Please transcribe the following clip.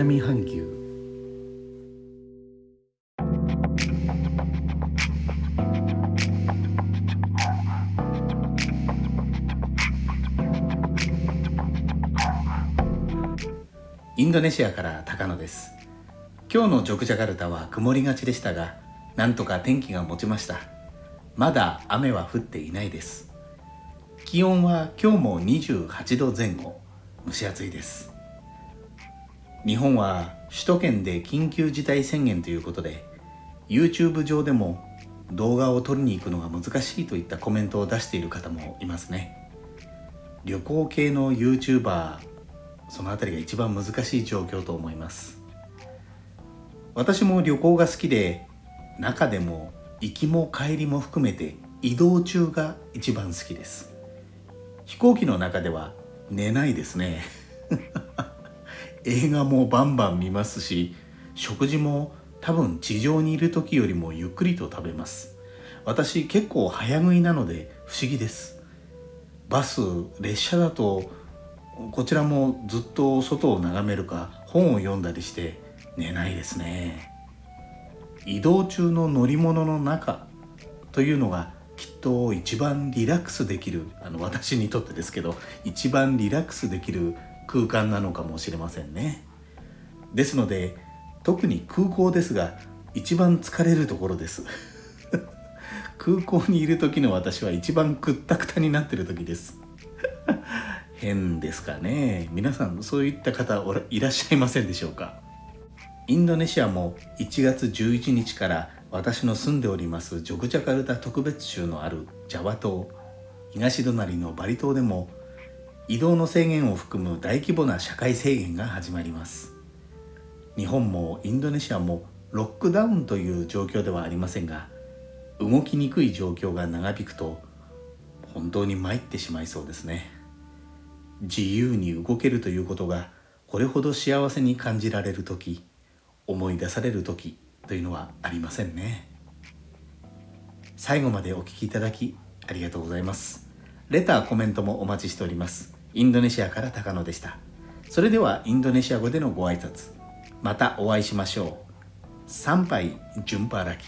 南半球。インドネシアから高野です。今日のジョクジャカルタは曇りがちでしたがなんとか天気が持ちました。まだ雨は降っていないです。気温は今日も28度前後。蒸し暑いです。日本は首都圏で緊急事態宣言ということで YouTube 上でも動画を撮りに行くのが難しいといったコメントを出している方もいますね。旅行系の YouTuber その辺りが一番難しい状況と思います。私も旅行が好きで中でも行きも帰りも含めて移動中が一番好きです。飛行機の中では寝ないですね。映画もバンバン見ますし食事も多分地上にいる時よりもゆっくりと食べます。私結構早食いなので不思議です。バス列車だとこちらもずっと外を眺めるか本を読んだりして寝ないですね。移動中の乗り物の中というのがきっと一番リラックスできるあの私にとってですけど一番リラックスできる空間なのかもしれませんね。ですので特に空港ですが一番疲れるところです。空港にいる時の私は一番くったくたになってる時です。変ですかね。皆さんそういった方いらっしゃいませんでしょうか。インドネシアも1月11日から私の住んでおりますジョグジャカルタ特別州のあるジャワ島東隣のバリ島でも移動の制限を含む大規模な社会制限が始まります。日本もインドネシアもロックダウンという状況ではありませんが動きにくい状況が長引くと本当に参ってしまいそうですね。自由に動けるということがこれほど幸せに感じられる時思い出される時というのはありませんね。最後までお聴きいただきありがとうございます。レターコメントもお待ちしております。インドネシアから高野でした。それではインドネシア語でのご挨拶。またお会いしましょう。参拝順払き。